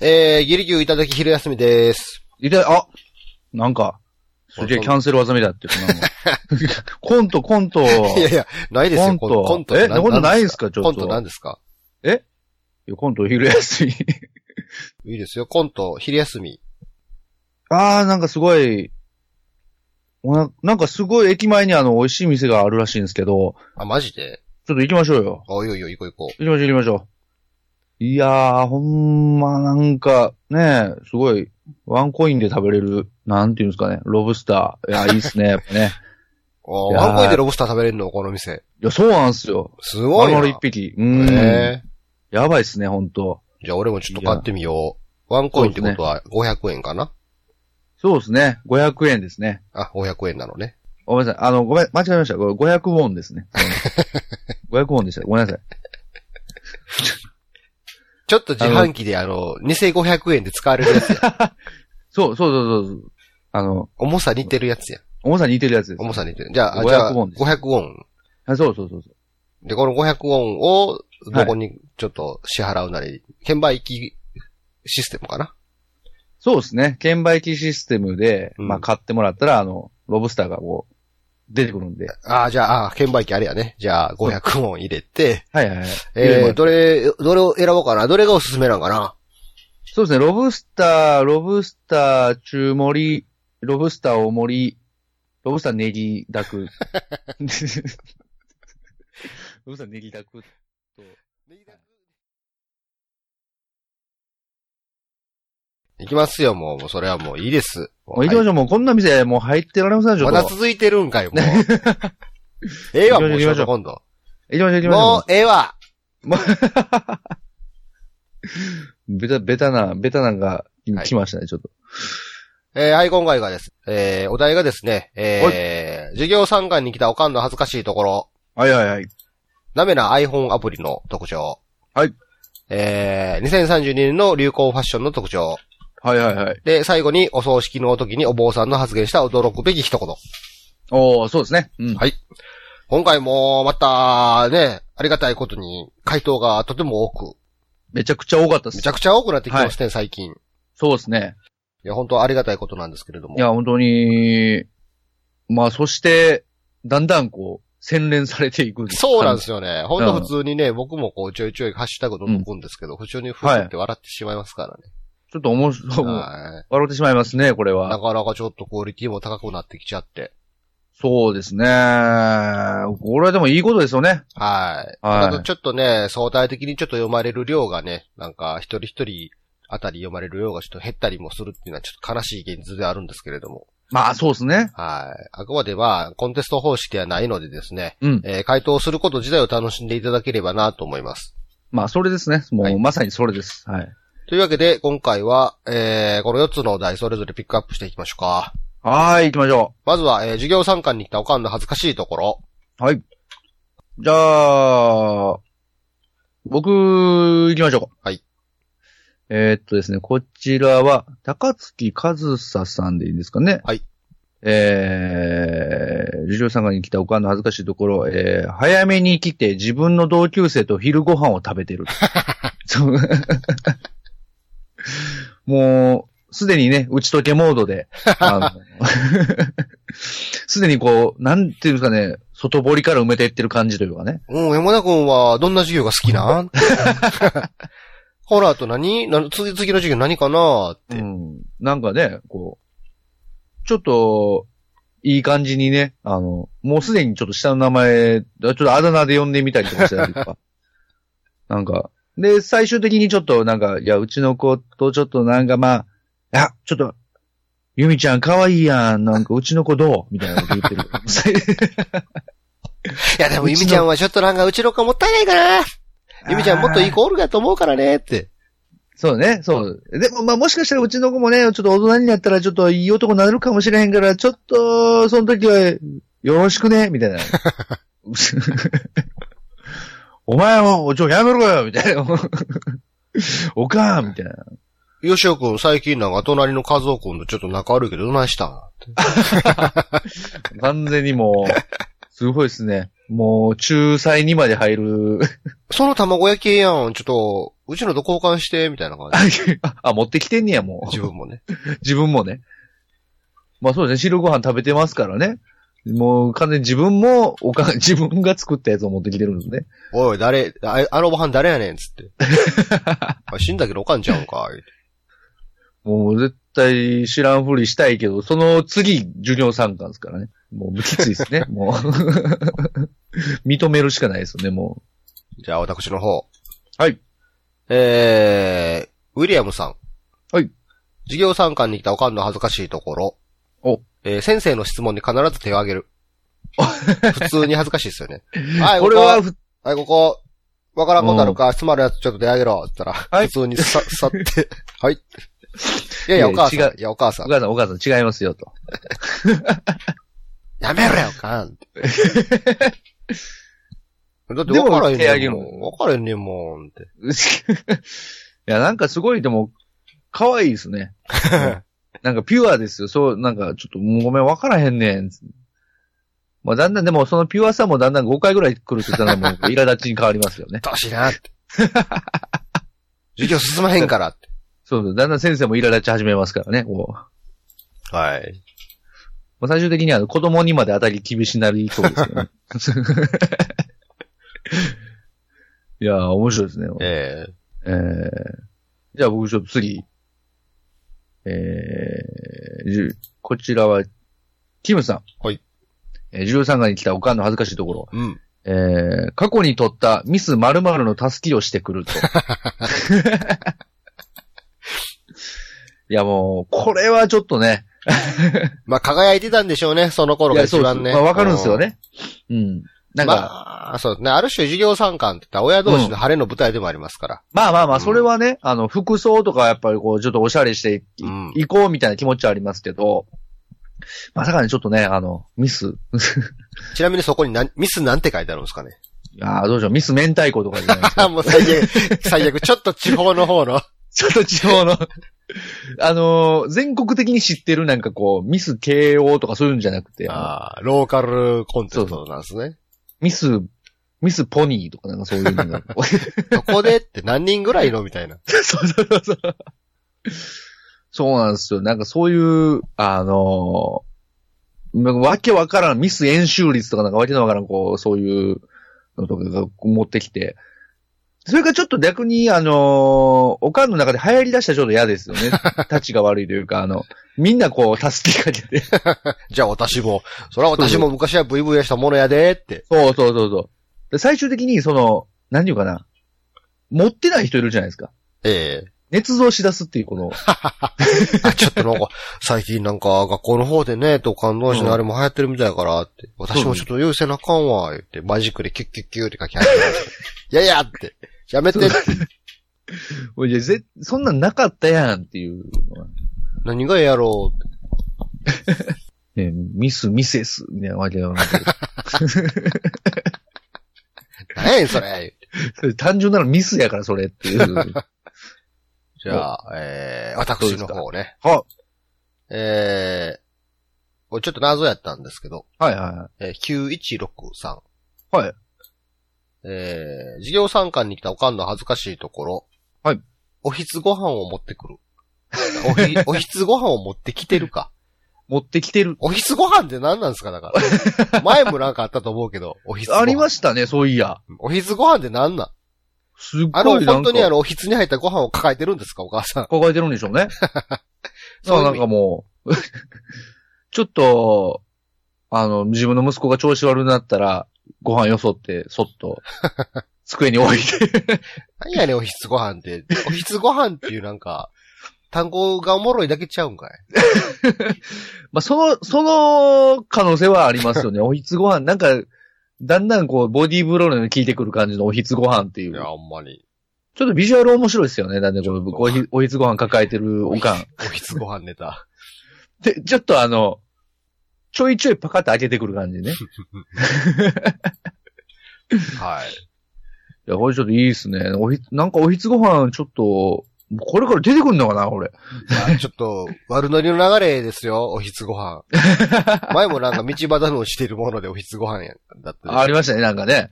えー、ギリギュいただき昼休みです。いた、あなんか、すげえキャンセル技みたいってるなもう コント、コント。いやいや、ないですよ、コント。コント。え、コントないんすか、ちょっと。コント何ですか？いやコント昼休み。いいですよ、コント、昼休み。あー、なんかすごい、ななんかすごい駅前にあの、美味しい店があるらしいんですけど、あ、マジで？ちょっと行きましょうよ。おいおいおい、行こう行こ行きましょう行きましょう。いやー、ほんまなんか、ねすごい、ワンコインで食べれる、なんていうんですかね、ロブスター。いや、いいっすね、やっぱね。ワンコインでロブスター食べれるのこの店。いや、そうなんすよ。すごいな。丸々一匹。うん。えやばいっすね、ほんと。ー、じゃあ俺もちょっと買ってみよう。ワンコインってことは500円かな？そうですね。500円ですね。あ、500円なのね。ごめんなさい。あの、ごめん、間違えました。これ500ウォンですね。500ウォンでした。ごめんなさい。ちょっと自販機であの、偽500円で使われるやつや。そう、そうそうそうそう。あの、重さ似てるやつや。重さ似てるやつです。重さ似てる。じゃあ、500じゃあ、ウォンです500ウォン。あそうそうそうそう。で、この500ウォンを、どこにちょっと支払うなり、券売機システムかな？そうですね。券売機システムで、うんまあ買ってもらったら、あの、ロブスターがこう、出てくるんで。ああ、じゃあ、あー券売機あれやね。じゃあ、500ウォン入れて、はいはいはい。入えー、どれ、どれを選ぼうかな？どれがおすすめなんかな？そうですね。ロブスター、ロブスター中盛り、ロブスター大盛り、ロブスターネギダク。ロブスターネギダクと。行きますよ、もう。もうそれはもういいです。もう行きましょう。もうこんな店、もう入ってられません、ちょっと。まだ続いてるんかよ、もう。ええわ、もう行きましょう今度。行きましょう、行きましょもう、ええわ。う。ベタ、ベタな、ベタなんがはい来ましたね、ちょっと。えー、はい、今回がです。えー、お題がですね、えー、授業参観に来たおかんの恥ずかしいところ、はいはいはい。ダメな iPhone アプリの特徴。はい。えー、2032年の流行ファッションの特徴。はいはいはい。で、最後にお葬式の時にお坊さんの発言した驚くべき一言。おー、そうですね。うん。はい。今回も、また、ね、ありがたいことに、回答がとても多く、めちゃくちゃ多かったですめち。ゃくちゃ多くなってきてますね、最近。いそうですね。や、本当ありがたいことなんですけれども。いや、本当に、まあ、そして、だんだんこう、洗練されていく。そうなんですよね。本当普通にね、僕もこう、ちょいちょいハッシュタグのくんですけど、普通にふって笑ってしまいますからね。ちょっと面白い、は笑ってしまいますね、これい。なは。かなかちょっとクオリティも高くなってきちゃって。そうですね。これはでもいいことですよね。はい。はいちょっとね、相対的にちょっと読まれる量がね、なんか一人一人あたり読まれる量がちょっと減ったりもするっていうのはちょっと悲しい現実ではあるんですけれども。まあ、そうですね。はい。あくまでまあ、コンテスト方式ではないのでですね、うん。えー回答すること自体を楽しんでいただければなと思います。まあ、それですね。もう、はいまさにそれです。はい。というわけで、今回は、えー、この4つのお題それぞれピックアップしていきましょうか。はーい、行きましょまずは、えー授業参観に来たおかんの恥ずかしいところ。う。はい。じゃあ、僕、行きましょうか。はい。えーっとですね、こちらは、高月和沙さんでいいんですかね。はい。えー、授業参観に来たおかんの恥ずかしいところ、えー、早めに来て自分の同級生と昼ご飯を食べてる。そう もう、すでにね、打ち解けモードで、すでにこう、なんていうんですかね、外堀から埋めていってる感じというかね。うん、山田くんはどんな授業が好きなん？ほら、あと何？な次、次の授業何かな？って。うん。なんかね、こう、ちょっと、いい感じにね、あの、もうすでにちょっと下の名前、ちょっとあだ名で呼んでみたりとかしたりとか。なんか、で、最終的にちょっとなんか、いや、うちの子とちょっとなんかまあ、いや、ちょっと、ゆみちゃん可愛いやん、なんかうちの子どうみたいなこと言ってる。いや、でも、ゆみちゃんはちょっとなんかうちの子もったいないかな。ゆみちゃんもっといい子おるかと思うからね、って。そうね、そう。でも、まあ、もしかしたらうちの子もね、ちょっと大人になったらちょっといい男になるかもしれへんから、ちょっと、その時は、よろしくね、みたいな。お前も、ちょ、やめろよ、みたいな。おかん、みたいな。よしおくん最近なんか隣の和夫くんとちょっと仲悪いけどどないしたん？っ て完全にもう、すごいですね。もう、仲裁にまで入る。その卵焼きええやん。ちょっと、うちのと交換して、みたいな感じ。あ、持ってきてんねや、もう。自分もね。自分もね。まあそうですね、汁ご飯食べてますからね。もう完全に自分も、おか、自分が作ったやつを持ってきてるんですね。おい、誰、ああのご飯誰やねん、つって。あ死んだけどおかんちゃうんか、もう絶対知らんふりしたいけど、その次、授業参観ですからね。もうきついですね。もう。認めるしかないですよね、もじゃあ、私の方。う。はい。えー、ウィリアムさん。はい。授業参観に来たおかんの恥ずかしいところ。お。えー先生の質問に必ず手を挙げる。普通に恥ずかしいですよね。はい、これはふ、はい、ここ、わからんことあるか、質まるやつちょっと手挙げろ、って言ったら、はい普通にさ、さって、はい。いやいや、お母さん。いやお母さん。お母さん、お母さん違いますよ、と。やめろよ、おかん。だって分からへんねんもん。分からへんねんもんって。いや、なんかすごい、でも、可愛いですね。なんかピュアですよ。そう、なんかちょっともうごめん、わからへんねん。まあだんだんでもそのピュアさもだんだん5回ぐらい来ると言ったらもう苛立ちに変わりますよね。どうしいなって。授業進まへんからって。そうそう。だんだん先生も苛立ち始めますからね。こうはい。まあ最終的には子供にまで当たり厳しになりそうですよね。いやー、面白いですね。ええー、じゃあ僕ちょっと次。えー、じゅこちらは、キムさん。はい。えー、13階に来たおかんの恥ずかしいところ。えうん。えー、過去に取ったミス〇〇の助けをしてくると。いやもう、これはちょっとね。まあ、輝いてたんでしょうね、その頃がいや、そうです。一番ね。まあわかるんですよね。うん。なんか、まあ、そうですね。ある種授業参観って言ったら親同士の晴れの舞台でもありますから。まあまあまあ、うんそれはね、あの、服装とかやっぱりこう、ちょっとおしゃれしてい,、うんこうみたいな気持ちはありますけど、まさかね、ちょっとね、あの、ミス。ちなみにそこに何ミスなんて書いてあるんですかね？いやーどうしよう、ミス明太子とかじゃないです あ、か。もう最悪、最悪。ちょっと地方の方の。ちょっと地方の、あのー全国的に知ってるなんかこう、ミス慶応とかそういうんじゃなくて、あのああ、ローカルコンテストなんですね。ミス、ミスポニーとかなんかそういうのが。そこでって何人ぐらいのみたいな。そうそうそうそう。そうなんですよ。なんかそういう、あのーわけわからん、ミス演習率とかなんかわけのわからん、こう、そういうのとかが持ってきて。それがちょっと逆に、あのーおかんの中で流行り出したらちょっと嫌ですよね。立ちが悪いというか、あの、みんなこう、助けかけて。じゃあ私も、それは私も昔はブイブイしたものやでって。そうそうそうそう。で最終的に、その、何て言うかな。持ってない人いるじゃないですか。ええ捏造し出すっていう、この、あ、ちょっとなんか、最近なんか学校の方でね、と感動しのあれも流行ってるみたいやからって、私もちょっと優先なあかんわ、言って、マジックでキュッキュッキュッって書き始めました。いやいやって、やめてって、おいじゃぜそんなんなかったやんっていうのは何がやろうって。ね、ミス、ミセス、みたいなわけがなくて何やねんそれそれ単純なのミスやから、それっていう。じゃあ、えー、私の方ね。は、えー、これちょっと謎やったんですけど、はいはえー、9163。い。はい。えー、授業参観に来たおかんの恥ずかしいところ。はい。おひつご飯を持ってくる。おひ、おひつご飯を持ってきてるか。持ってきてる。おひつご飯って何なんですかだから。前もなんかあったと思うけど、おひつご飯。ありましたね、そういや。おひつご飯って何なん？すっあの、ごいなんか本当にあの、おひつに入ったご飯を抱えてるんですかお母さん。抱えてるんでしょうね。そうなんかもう、ちょっと、あの、自分の息子が調子悪くなったら、ご飯よそって、そっと、机に置いて。何やねん、おひつご飯って。おひつご飯っていうなんか、単語がおもろいだけちゃうんかい。まあ、その、その可能性はありますよね。おひつご飯、なんか、だんだんこう、ボディーブローに効いてくる感じのおひつご飯っていう。いや、ちょほんまに。っとビジュアル面白いですよね。だんだんこう、おひおひつご飯抱えてるおかん。おひつご飯ネタ。で、ちょっとあの、ちょいちょいパカッと開けてくる感じね。い はい。や、これちょっといいですね。おひ、なんかおひつご飯ちょっと、これから出てくんのかな、俺。いやちょっと、悪ノリの流れですよ、おひつご飯。前もなんか道端のしてるものでおひつご飯やだったでしょありましたね、なんかね。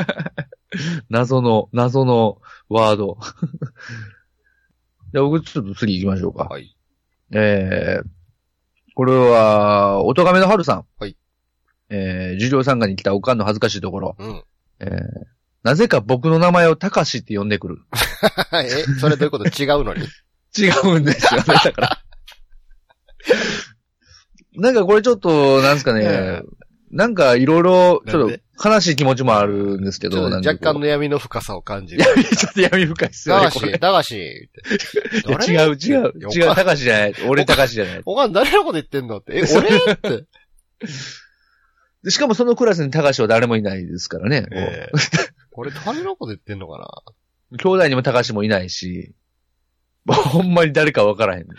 謎の、謎のワード。じゃあ僕ちょっと次行きましょうか。はい。えー、これは、おとがめの春さん。はい。えー、授業参加に来たおかんの恥ずかしいところ。うん。えー、なぜか僕の名前をたかしって呼んでくる。え、それどういうこと？違うのに？違うんですよね、だから。なんかこれちょっと、なんですかね、なんかいろいろ、ちょっと悲しい気持ちもあるんですけど、若干の闇の深さを感じる。ちょっと闇深いっすよね、だがし、これ。だがし、って。いや違う、違う、違う、たかしじゃない。俺たかしじゃない。おかん誰のこと言ってんのって？え、俺？って。でしかもそのクラスにたかしは誰もいないですからね。ええ俺誰のこと言ってんのかな？兄弟にもたかしもいないし、ほんまに誰かわからへん。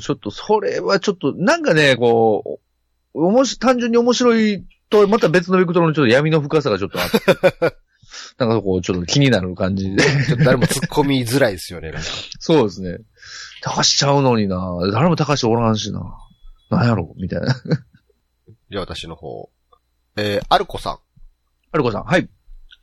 ちょっと、それはちょっと、なんかね、こう、おもし、単純に面白いと、また別のベクトルのちょっと闇の深さがちょっとあって。なんかこう、ちょっと気になる感じで。ちょっと誰も突っ込みづらいですよね。そうですね。たかしちゃうのにな。誰もたかしおらんしな。なんやろみたいな。じゃあ私の方。えー、アルコさん。アルコさん。はい。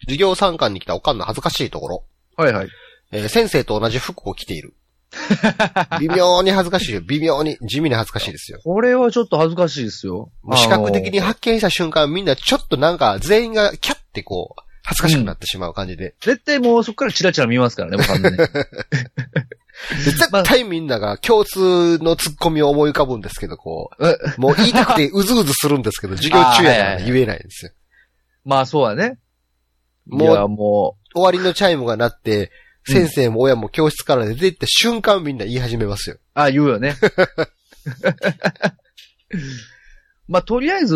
授業参観に来たおかんの恥ずかしいところ。はいはい。えー先生と同じ服を着ている。微妙に恥ずかしいよ。微妙に。地味に恥ずかしいですよ。これはちょっと恥ずかしいですよ。もう視覚的にあの発見した瞬間、みんなちょっとなんか、全員がキャってこう、恥ずかしくなってしまう感じで。絶対もうそこからチラチラ見ますからね、もう完全に。で絶対みんなが共通のツッコミを思い浮かぶんですけど、こえう、もう言いたくてうずうずするんですけど、授業中やから 言えないんですよ。まあそうだね。もうも終わりのチャイムが鳴って、先生も親も教室から出て行った瞬間みんな言い始めますよ。う、あ、言うよね。まあとりあえず、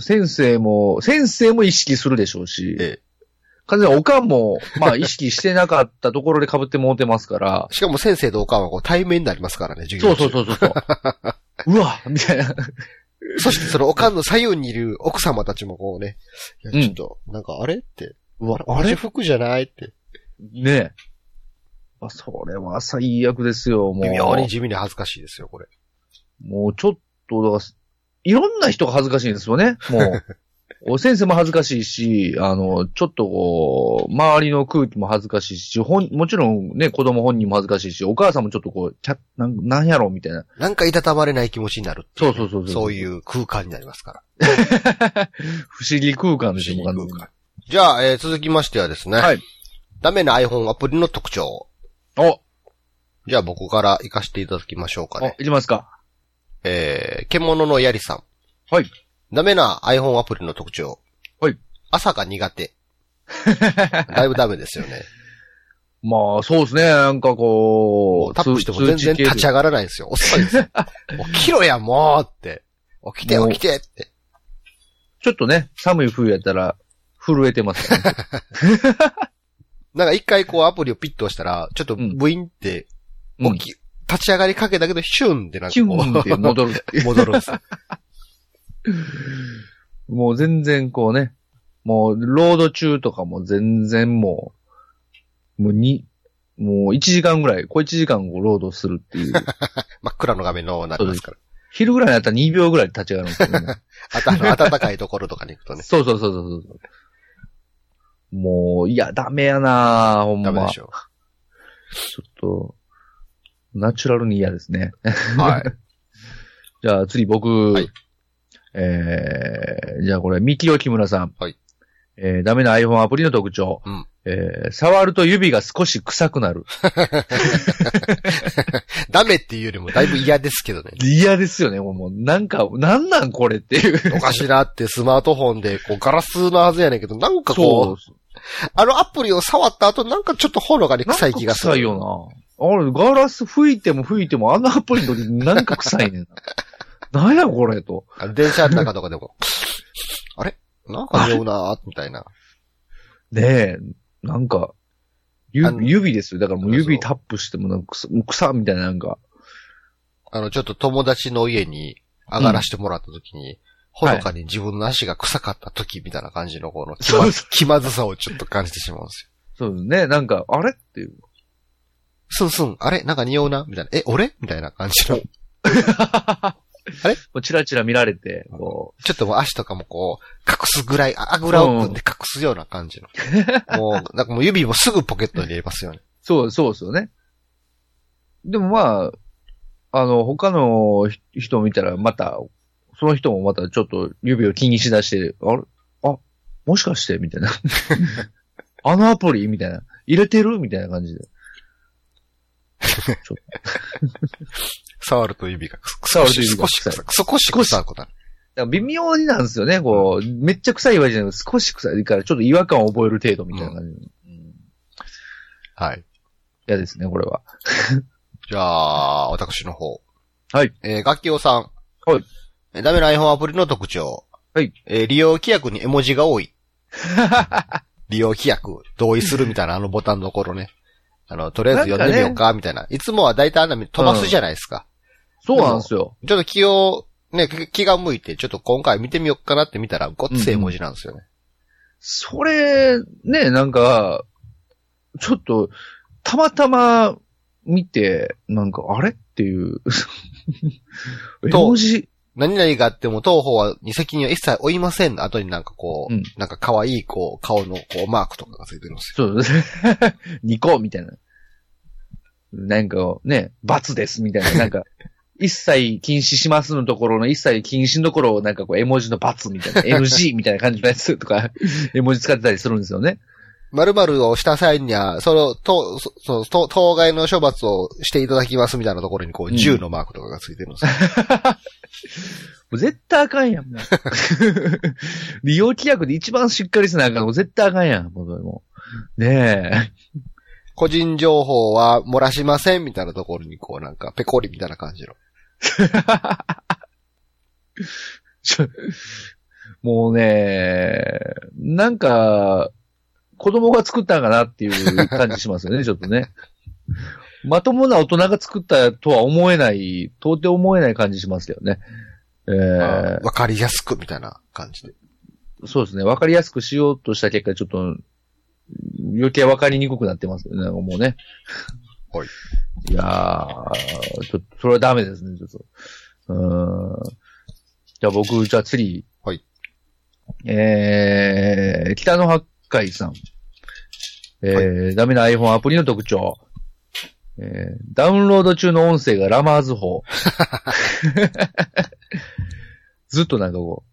先生も、先生も意識するでしょうし、ええ完全におかんも、まあ意識してなかったところで被ってもうてますから、しかも先生とおかんはこう対面になりますからね、授業中。そうそうそうそう。うわみたいな。そしてそのおかんの左右にいる奥様たちもこうね、ちょっと、なんかあれって、うわ同じ服じゃないって、ねえ。あ、それは最悪ですよ、もう。微妙に地味に恥ずかしいですよ、これ。もうちょっと、だから、いろんな人が恥ずかしいんですよね、もう。お先生も恥ずかしいし、あの、ちょっとこう、周りの空気も恥ずかしいし、ほん、もちろんね、子供本人も恥ずかしいし、お母さんもちょっとこう、ちゃ、なん、なんやろみたいな。なんかいたたまれない気持ちになるそうそうそうそうそういう空間になりますから。不思議空間ですよ、不思空間じゃあ、えー続きましてはですね。はい。ダメな iPhone アプリの特徴。お、じゃあ僕から行かせていただきましょうかお、ね。いきますか。えー、獣のやりさん。はい。ダメな iPhone アプリの特徴。はい。朝が苦手。だいぶダメですよね。まあ、そうですね、なんかこう、タップしても全然立ち上がらないんですよ。遅いんですよ。起きろや、もうって。起きて起きてって。ちょっとね、寒い冬やったら、震えてますね。なんか一回こうアプリをピッと押したら、ちょっとブインって、うん起き、立ち上がりかけたけど、シュンってなんかこンって戻る。う、戻るんですよ。もう全然こうね、もう、ロード中とかも全然もう、もうに、もう1時間ぐらい、こう1時間をロードするっていう。真っ暗の画面のなりますから。昼ぐらいになったら2秒ぐらいで立ち上がるんですよね。あとあの、暖かいところとかに行くとね。そうそうそうそうそう。もう、いや、ダメやなほんま。ダメでしょ。ちょっと、ナチュラルに嫌ですね。はい。じゃあ次僕、はいえー、じゃあこれ、三木木村さん。はい。えー、ダメな iPhone アプリの特徴。うんえー、触ると指が少し臭くなる。ダメっていうよりもだいぶ嫌ですけどね。嫌ですよね、もう。もうなんか、なんなんこれっていう。おかしなってスマートフォンで、こう、ガラスのはずやねんけど、なんかこう、。あのアプリを触った後、なんかちょっとほのかに臭い気がする。臭いよな。あれ、ガラス吹いても吹いても、あのアプリの時なんか臭いねんな。なんやこれと。電車の中とかでも、あれ？なんか匂うなーみたいな。ねえ、なんか、ゆあの指ですよ。だからもう指タップしてもなんか草、草みたいななんか。あの、ちょっと友達の家に上がらせてもらった時に、ほのかに自分の足が臭かった時みたいな感じのこの気ま気まずさをちょっと感じてしまうんですそうですね。なんか、あれ？っていう。スンスン、あれ？なんか匂うな？みたいな。え、俺？みたいな感じの。れ？もうチラチラ見られて、こちょっともう足とかもこう、隠すぐらい、ああぐらを組んで隠すような感じの。もう、なんかもう指もすぐポケットに入れますよね。う、そう、そうですよね。でもまあ、あの、他のひ人を見たら、また、その人もまたちょっと指を気にしだして、あれ？あ、もしかして？みたいな。あのアプリ？みたいな。入れてる？みたいな感じで。触ると指が、触ると指が少し臭い。少し臭いことある。微妙になんですよね、こう、めっちゃ臭いわけじゃなくて、少し臭いから、ちょっと違和感を覚える程度みたいな感じ。うんはい。嫌ですね、これは。じゃあ、私の方。はい。えー、楽器用さん。はい。えーダメな iPhone アプリの特徴。はい。えー利用規約に絵文字が多い。利用規約、同意するみたいなあのボタンのところね。あの、とりあえず読んでみようか、みたいな。いつもは大体あんな飛ばすじゃないですか。そうなんですよ。ちょっと気を、ね、気気が向いて、ちょっと今回見てみようかなって見たら、ごっつい絵文字なんですよね。それ、ね、なんか、ちょっと、たまたま見て、なんか、あれっていう。絵文字、何々があっても当方はに責任は一切負いませんの後になんかこう、うんなんか可愛いこう、顔のこう、マークとかがついてるんですよ。そうですね。2個みたいな。なんかね、罰ですみたいな。なんか、一切禁止しますのところの一切禁止のところをなんかこう絵文字の罰みたいな、NG みたいな感じのやつとか、絵文字使ってたりするんですよね。〇〇をした際には、その、と、そその、と当該の処罰をしていただきますみたいなところにこう、うん銃のマークとかがついてるんですよ。もう絶対あかんやん。利用規約で一番しっかりせなあかんのもう絶対あかんやん。もうもうね個人情報は漏らしませんみたいなところにこう、なんか、ペコリみたいな感じの。もうねなんか、子供が作ったんかなっていう感じしますよね、ちょっとね。まともな大人が作ったとは思えない、到底思えない感じしますよね。えーわかりやすくみたいな感じで。そうですね。わかりやすくしようとした結果、ちょっと、余計わかりにくくなってますよね。もうね。はい。いやー、ちょっと、それはダメですね、ちょっと。うーん。じゃあ僕、じゃあ次。はい。えー、北野八海さん。えー、ダメな iPhone アプリの特徴。えー、ダウンロード中の音声がラマーズ法。ずっとなんかこう、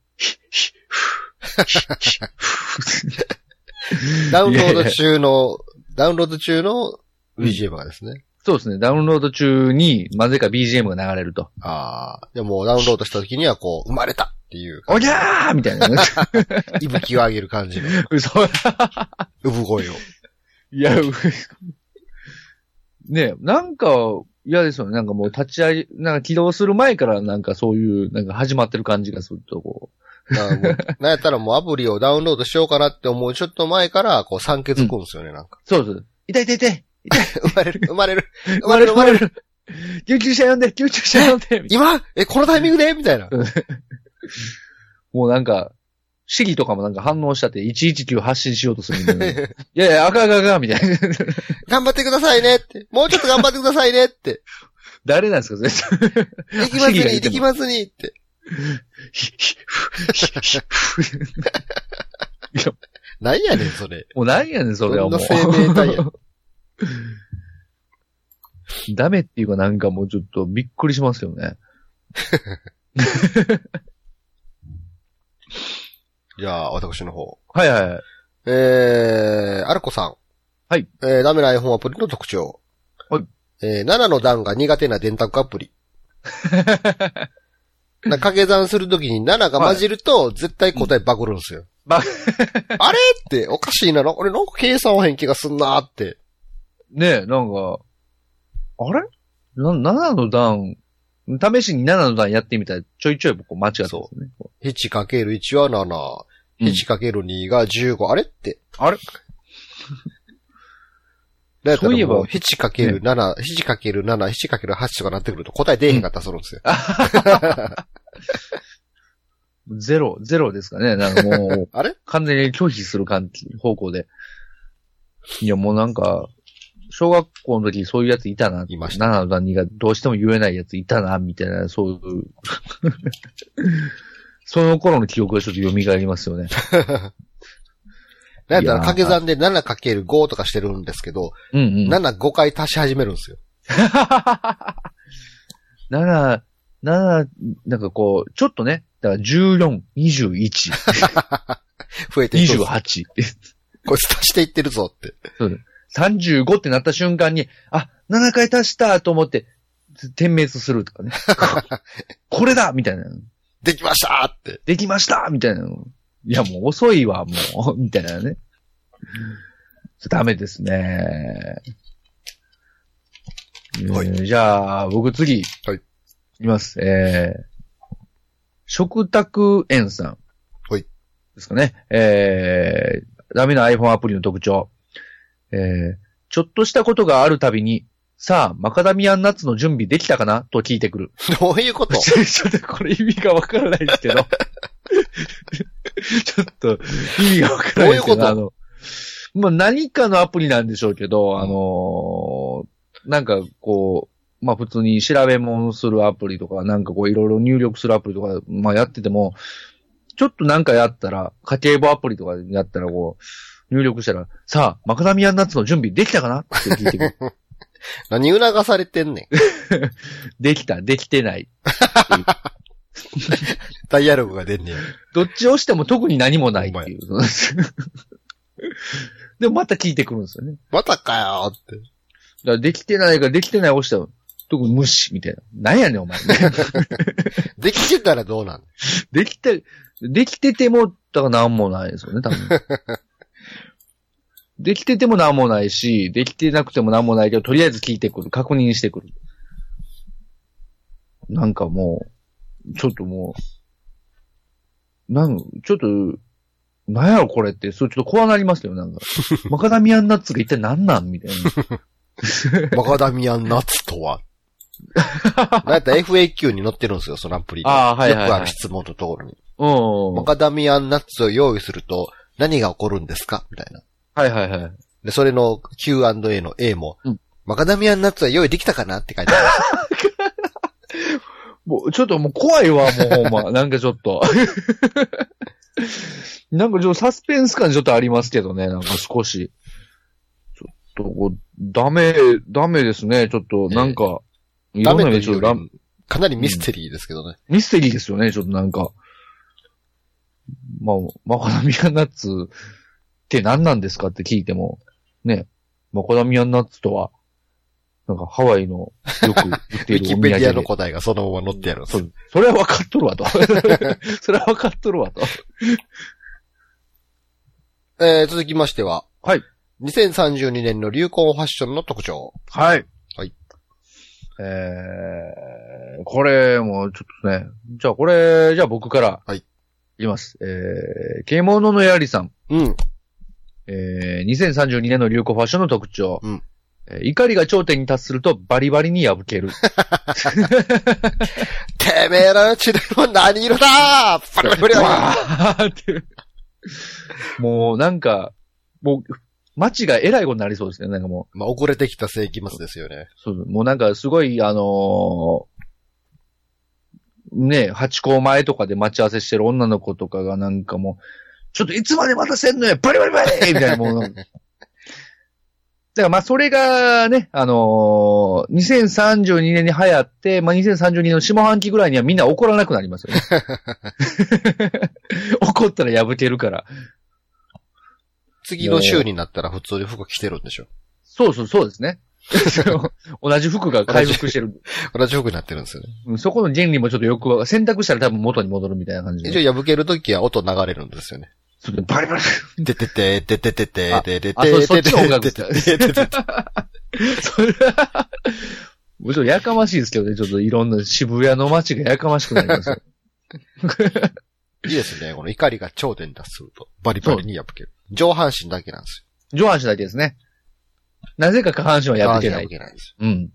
ダウンロード中の、ダウンロード中の BGM がですね。そうですね。ダウンロード中に、なぜか BGM が流れると。ああ。でもダウンロードした時にはこう、生まれたっていう、おぎゃーみたいなね。息吹を上げる感じの、嘘。産声を。いや、う ねなんか、嫌ですよね。なんかもう立ち上げ、なんか起動する前からなんかそういう、なんか始まってる感じがすると、こう、なんやったらもうアプリをダウンロードしようかなって思うちょっと前から、こう、酸欠くんですよね、なんか。う。そうです。痛い痛い痛い 生まれる、生まれる、生生まれる生まれる、生まれる。まれる救急車呼んで救急車呼んで今？え、このタイミングで？みたいな。なもうなんか、シリとかもなんか反応しちゃって119発信しようとするんで、ね。いやいや、あかんあかんあかんみたいな。頑張ってくださいねって。もうちょっと頑張ってくださいねって。誰なんですか、それ。できますに、できますにって。なんやねん、それ。もう何やねん、それはもう。どんな生命体やダメっていうかなんかもうちょっとびっくりしますよね。じゃあ、私の方。はいはいはい。えー、アルコさん。はい。えー、ダメな iPhone アプリの特徴。はい。えー、7の段が苦手な電卓アプリ。な掛け算するときに7が混じると、絶対答えバグるんですよ。ば、あれって、おかしいな。な俺なんか計算は変気がすんなーって。ねえ、なんか、あれ？な、7の段、試しに7の段やってみたらちょいちょい僕間違ってますね。1×1 は7。うん 1×2 が15。あれって。あれ？だからそういえばもう 7×7、7×7、7×8 とかなってくると答え出えへんかったりするんですよ。ゼロ、ゼロですかね。なんかもう、あれ？完全に拒否する感じ、方向で。いや、もうなんか、小学校の時そういうやついたな。いました7の段2がどうしても言えないやついたな、みたいな、そういう。その頃の記憶がちょっと蘇りますよね。なんやったらいやー掛け算で 7×5 とかしてるんですけど、うんうん。7、5回足し始めるんですよ。7、7、なんかこう、ちょっとね、だから14、21、増えていくんです。28、こいつ足していってるぞって。35ってなった瞬間に、あ、7回足したと思って、点滅するとかね。これだみたいな。できましたって。できましたみたいな。いや、もう遅いわ、もう。みたいなね。ダメですね。はいえーじゃあ、僕次。はい。いきます。えー、食卓園さん。はい。ですかね。えー、ダメな iPhone アプリの特徴。えー、ちょっとしたことがあるたびに、さあ、マカダミアンナッツの準備できたかな？と聞いてくる。どういうこと？ちょっとこれ意味がわからないですけど。ちょっと意味がわからないですけど。どういうこと？あの、まあ、何かのアプリなんでしょうけど、あのーなんかこう、まあ、普通に調べ物するアプリとか、なんかこういろいろ入力するアプリとか、まあ、やってても、ちょっとなんかやったら、家計簿アプリとかやったらこう、入力したら、さあ、マカダミアンナッツの準備できたかな？って聞いてくる。何促されてんねん。できた、できてない。ダイアログが出んねん。どっちをしても特に何もないっていう。でもまた聞いてくるんですよね。またかよって。だからできてないからできてない押したら、特に無視みたいな。なんやねんお前。できてたらどうなん？できて、できてても、だからなんもないですよね、多分。できててもなんもないし、できてなくてもなんもないけど、とりあえず聞いてくる。確認してくる。なんかもう、ちょっともう、なん、ちょっと、なんやろこれって、そうちょっと怖なりますよ、なんか。マカダミアンナッツが一体何なんみたいな。マカダミアンナッツとは？なんやったら FAQ に載ってるんですよ、そのアプリで。あーはいはいはいよくある質問のところに。うん。マカダミアンナッツを用意すると何が起こるんですか？みたいな。はいはいはい。で、それの Q&A の A も、うんマカダミアンナッツは用意できたかなって書いてある。もう、ちょっともう怖いわ、もうほんま。なんかちょっと。なんかちょっとサスペンス感ちょっとありますけどね、なんか少し。ちょっとこう、ダメ、ダメですね。ちょっと、なんか、いダろんなメというよ意味でちょっとラりかなりミステリーですけどね。ミステリーですよね、ちょっとなんか。まあ、マカダミアンナッツって何なんですかって聞いても、ね、マカダミアンナッツとは、なんかハワイのよく売ってウィいるお土産で。キペディアの答えがそのまま載ってあるんですよ。そう。それは分かっとるわと。それは分かっとるわと。えー、続きましては、はい。2032年の流行ファッションの特徴。はい。はい。えー、これもちょっとね、じゃあこれ、じゃあ僕から。はい。いきます。えー、獣のやりさん。うん。えー、2032年の流行ファッションの特徴。うんえー怒りが頂点に達するとバリバリに破ける。てめえらの血でも何色だーバリバリバリ。もうなんか、もう、街が偉いことになりそうですね。なんかもう。リ。まあ、遅れてきた世紀末ですよね。そう、もうなんかすごい、あのーね、八校前とかで待ち合わせしてる女の子とかがなんかもう、ちょっといつまで待たせんのよバリバリバリみたいな もうなんか。だからまあそれがね、あのー2032年に流行って、まあ2032年の下半期ぐらいにはみんな怒らなくなりますよね。怒ったら破けるから。次の週になったら普通に服着てるんでしょ？そうそうそうですね。同じ服が回復してる。同じ服になってるんですよね。うんそこの原理もちょっとよく選択したら多分元に戻るみたいな感じで。一応破けるときは音流れるんですよね。それでバリバリ。でててて、てててて、あててて、あそそっちの音楽ててて、ててて。それは、もちろんやかましいですけどね、ちょっといろんな渋谷の街がやかましくなります。いいですね。この怒りが頂点に達すると。バリバリに破ける。上半身だけなんですよ上半身だけですね。なぜか下半身は。破けない下半身破。けないですうん。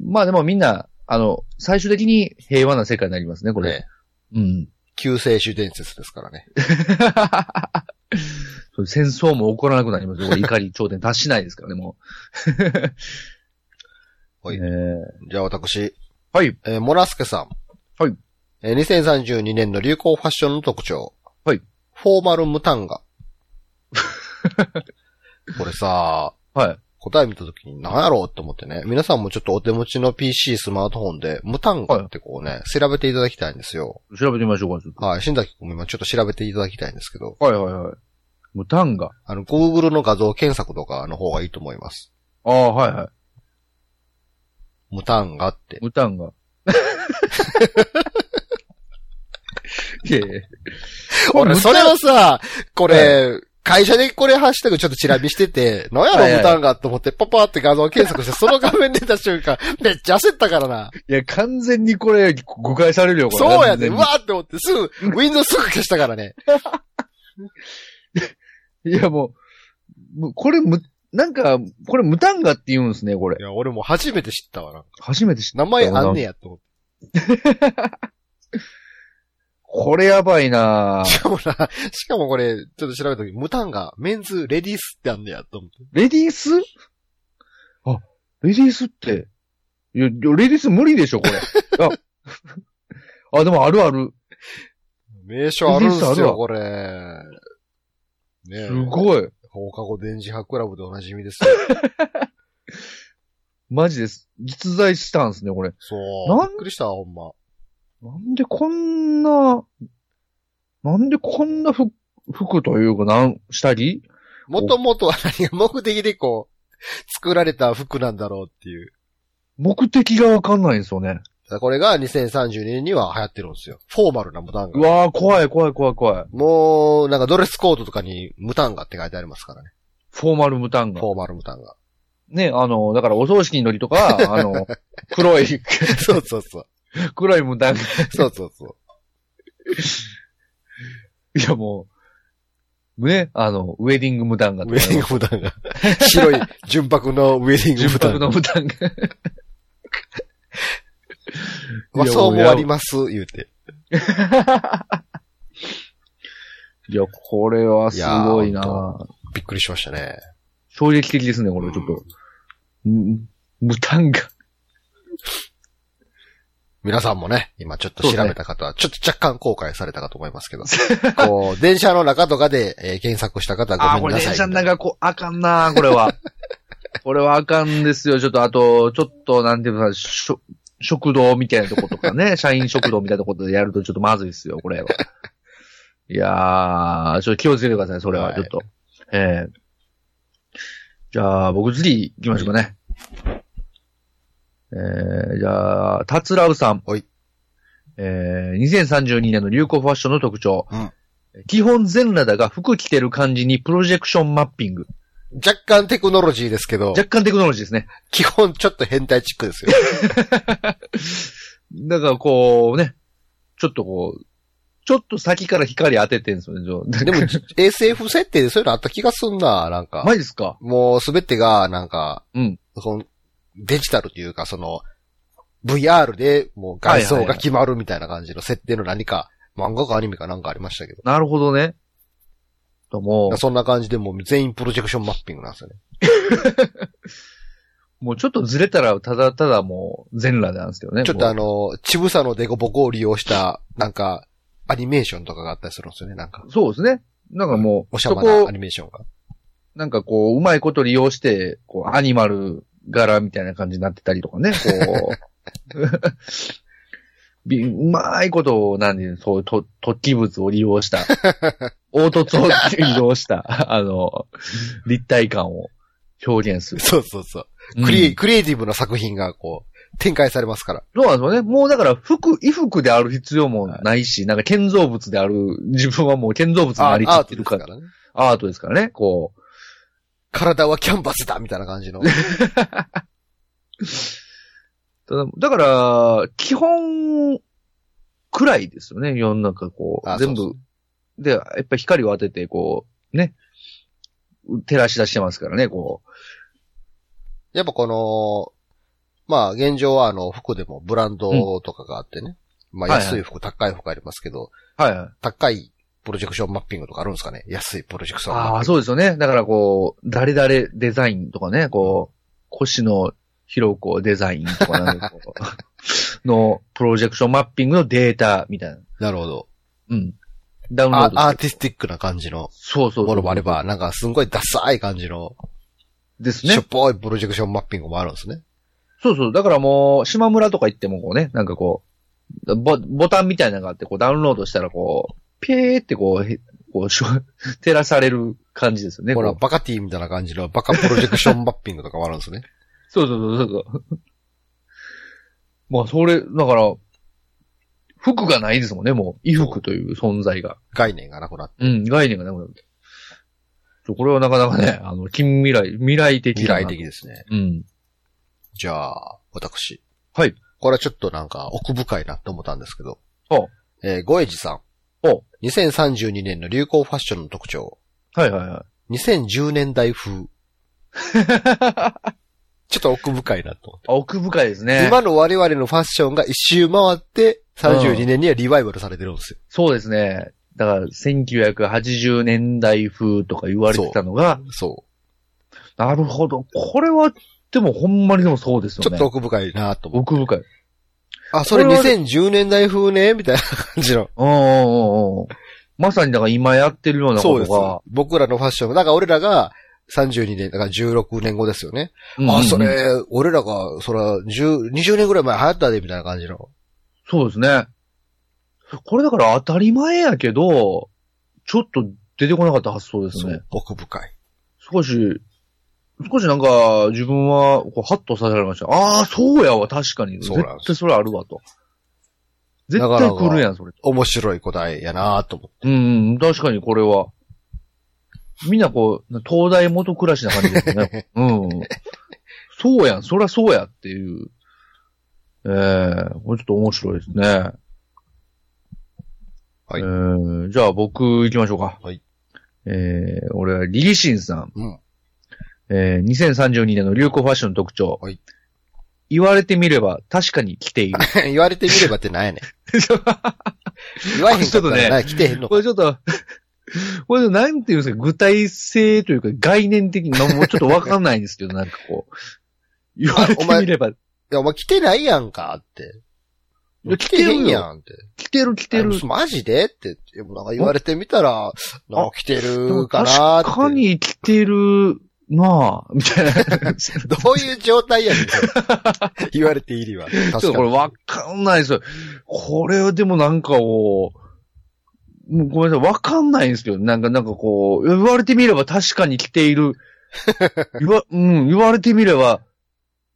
まあでもみんな、あの、最終的に平和な世界になりますね、こ。れ。ね。うん。救世主伝説ですからね。戦争も起こらなくなります怒り頂点達しないですからね、もう。はいねじゃあ私、はい。えーモラスケさん。はい。えー2032年の流行ファッションの特徴。はい。フォーマルムタンガ。これさ、はい。答え見たときに何やろうって思ってね。皆さんもちょっとお手持ちの PC、スマートフォンで、ムタンガってこうね、調べていただきたいんですよ。調べてみましょうか、ちょっと。はい。新崎君も今ちょっと調べていただきたいんですけど、はいはいはい。ムタンガ。あの、Google の画像検索とかの方がいいと思います。ああ、はいはい。ムタンガって。ムタンガ。いやいや。俺、それを、をさ、これ、会社でこれハッシュタグちょっとチラ見してて、なんやろムタンガと思ってパパって画像検索して、その画面出た瞬間、めっちゃ焦ったからな。いや、完全にこれ、誤解されるよ、これ。そうやで、完全にうわーって思って、すぐ、Windows すぐ消したからね。いや、もう、これ、む、なんか、これ、ムタンガって言うんですね、これい。や、俺も初めて知ったわな。初めて知った。名前あんねやと思って。これやばいなしかもな、しかもこれ、ちょっと調べた時、ムタンガ、メンズ、レディースってあんねやと思って。レディース？あ、レディースって。いや、レディース無理でしょ、これ。あ、あ、でもあるある。名称あるんすよ、これ。ねえすごい。放課後電磁波クラブでおなじみですよ。マジです。実在したんですね、これ。そう。なん？びっくりした、ほんま。なんでこんな、なんでこんな服、服というか、なん、下着もともとは何が目的でこう、作られた服なんだろうっていう。目的がわかんないんですよね。これが2032年には流行ってるんですよ。フォーマルなムタンガ。うわー、怖い怖い怖い怖い。もう、なんかドレスコードとかにムタンガって書いてありますからね。フォーマルムタンガフ。ォーマルムタンガ。ね、あの、だからお葬式のりとか、あの、黒い、そうそうそう。黒いムタンガ。そうそうそう。いやもう、ね、あの、ウェディングムタンガとかウェディングムタンガ。白い純白のウェディング純ムタンガ。白のムタンガ。まあ、そうもあります、言うて。いや、これはすごいなびっくりしましたね。衝撃的ですね、これ、ちょっと。うんムタンガ。皆さんもね、今ちょっと調べた方は、ちょっと若干後悔されたかと思いますけど。こう、電車の中とかで、えー検索した方はあー、これごめんなさい。電車の中、こう、あかんなこれは。これはあかんですよ。ちょっと、あと、ちょっと、なんていうのかな、しょ食堂みたいなとことかね、社員食堂みたいなところでやるとちょっとまずいですよ、これは。いやー、ちょっと気をつけてください、それは、はいちょっと。ええじゃあ、僕次行きましょうかね。えー、じゃあ、タツラウさん。はい。えー、2032年の流行ファッションの特徴。うん基本全裸だが服着てる感じにプロジェクションマッピング。若干テクノロジーですけど、若干テクノロジーですね。基本ちょっと変態チックですよ。だからこうね、ちょっとこう、ちょっと先から光当ててんですよね。でも、SF 設定でそういうのあった気がすんな、なんか。マジですか？もうすべてが、なんか、うん。その、デジタルというか、その、VR でもう外装が決まるみたいな感じの設定の何か、漫画かアニメかなんかありましたけど。なるほどね。ともそんな感じでもう全員プロジェクションマッピングなんですよね。う、もうちょっとずれたら、ただただもう、全裸なんですけどね。ちょっとあもの、ちぶさのデコボコを利用した、なんか、アニメーションとかがあったりするんですよね、なんか。う、そうですね。なんかもう、おしゃまなアニ、メーションが。なんかこう、うまいこと利用して、こう、アニマル柄みたいな感じになってたりとかね、こう。びうまいことを、なんで、そう、と、突起物を利用した、凹凸を利用した、あの、立体感を表現する。そうそうそう。うんクリエイ、クリエイティブな作品がこう、展開されますから。そうなんですよね。もうだから、服、衣服である必要もないし、なんか建造物である、自分はもう建造物になりきアートってるから、ですからね。アートですからね、こう。体はキャンバスだみたいな感じの。ただだから、基本、暗いですよね、世の中、こう、全あそう部。で、やっぱり光を当てて、こう、ね、照らし出してますからね、こやっぱこの、まあ現状はあの服でもブランドとかがあってね。まあはいはい安い服、高い服ありますけど、う。はいはい。高いプロジェクションマッピングとかあるんですかね？安いプロジェクションマッピング。ああ、そうですよね。だからこう、誰々デザインとかね、こう、腰野広子デザインとかなんかのプロジェクションマッピングのデータみたいな。なるほど。うん。ダウンローあドアーティスティックな感じのそうそう。ものもあれば、なんかすんごいダサい感じの、ですしょっね。ぽいプロジェクションマッピングもあるんですね。そうそう。だからもう、島村とか行ってもこうね、なんかこう、ボボタンみたいなのがあって、こうダウンロードしたらこう、ピーってこう、へこう、照らされる感じですよね。このこうバカティーみたいな感じのバカプロジェクションマッピングとかもあるんですね。そうそうそうそう。まあ、それ、だから、服がないですもんね、もう。衣服という存在が。概念がなくなって。うん、概念がなくなる。ちょこれはなかなかね、あの、近未来、未来的未来的ですね。うん。じゃあ、私。はい。これはちょっとなんか奥深いなって思ったんですけど。ほえー、ゴエジさん。ほ2032年の流行ファッションの特徴。はいはいはい。2010年代風。ちょっと奥深いなと思って。あ奥深いですね。今の我々のファッションが一周回って、32年にはリバイバルされてるんですよ。そうですね。だから、1980年代風とか言われてたのが、そなるほど。これは、でもほんまにでもそうですう。よね。ちょっと奥深いなと思って。奥深い。あ、それこれは2010年代風ね？みたいな感じの。うんうんうんうん。まさにだから今やってるようなそうですことが。。僕らのファッション。だから俺らが32年、だから16年後ですよね。うんうんうんあ、それ、俺らが、そら、10、20年ぐらい前流行ったで、みたいな感じの。そうですね。これだから当たり前やけど、ちょっと出てこなかった発想ですね。奥深い。少し、少しなんか自分はこうハッとさせられました。ああ、そうやわ、確かに。そう絶対それあるわと。絶対来るやん、それ。面白い答えやなと思って。うんうん、確かにこれは。みんなこう、東大元暮らしな感じですよね。うん。そうやん、そりゃそうやっていう。ええこれちょっと面白いですね。はいえーじゃあ僕行きましょうか。はい。えー、俺はリリシンさん。うん。えー、2032年の流行ファッションの特徴。はい。言われてみれば確かに来ている。言われてみればってなんやねん。言わへんかったちょっとねらな、来てへんのか。これちょっと、これなんていうんですか、具体性というか概念的に、まあもうちょっとわかんないんですけど、なんかこう、言われてみれば、いや、お前来てないやんかって。来てへんやんって。来てる来てる。あマジでって、なんか言われてみたら、なんか来てるかなーって。確かに来てるなぁ、みたいな。どういう状態やねん。言われていりは。ちょっ確かに。とこれわかんないですよ。これはでもなんかを、もうごめんなさい、わかんないんですけど、なんか、なんかこう、言われてみれば確かに来ている。言わ、うん、言われてみれば、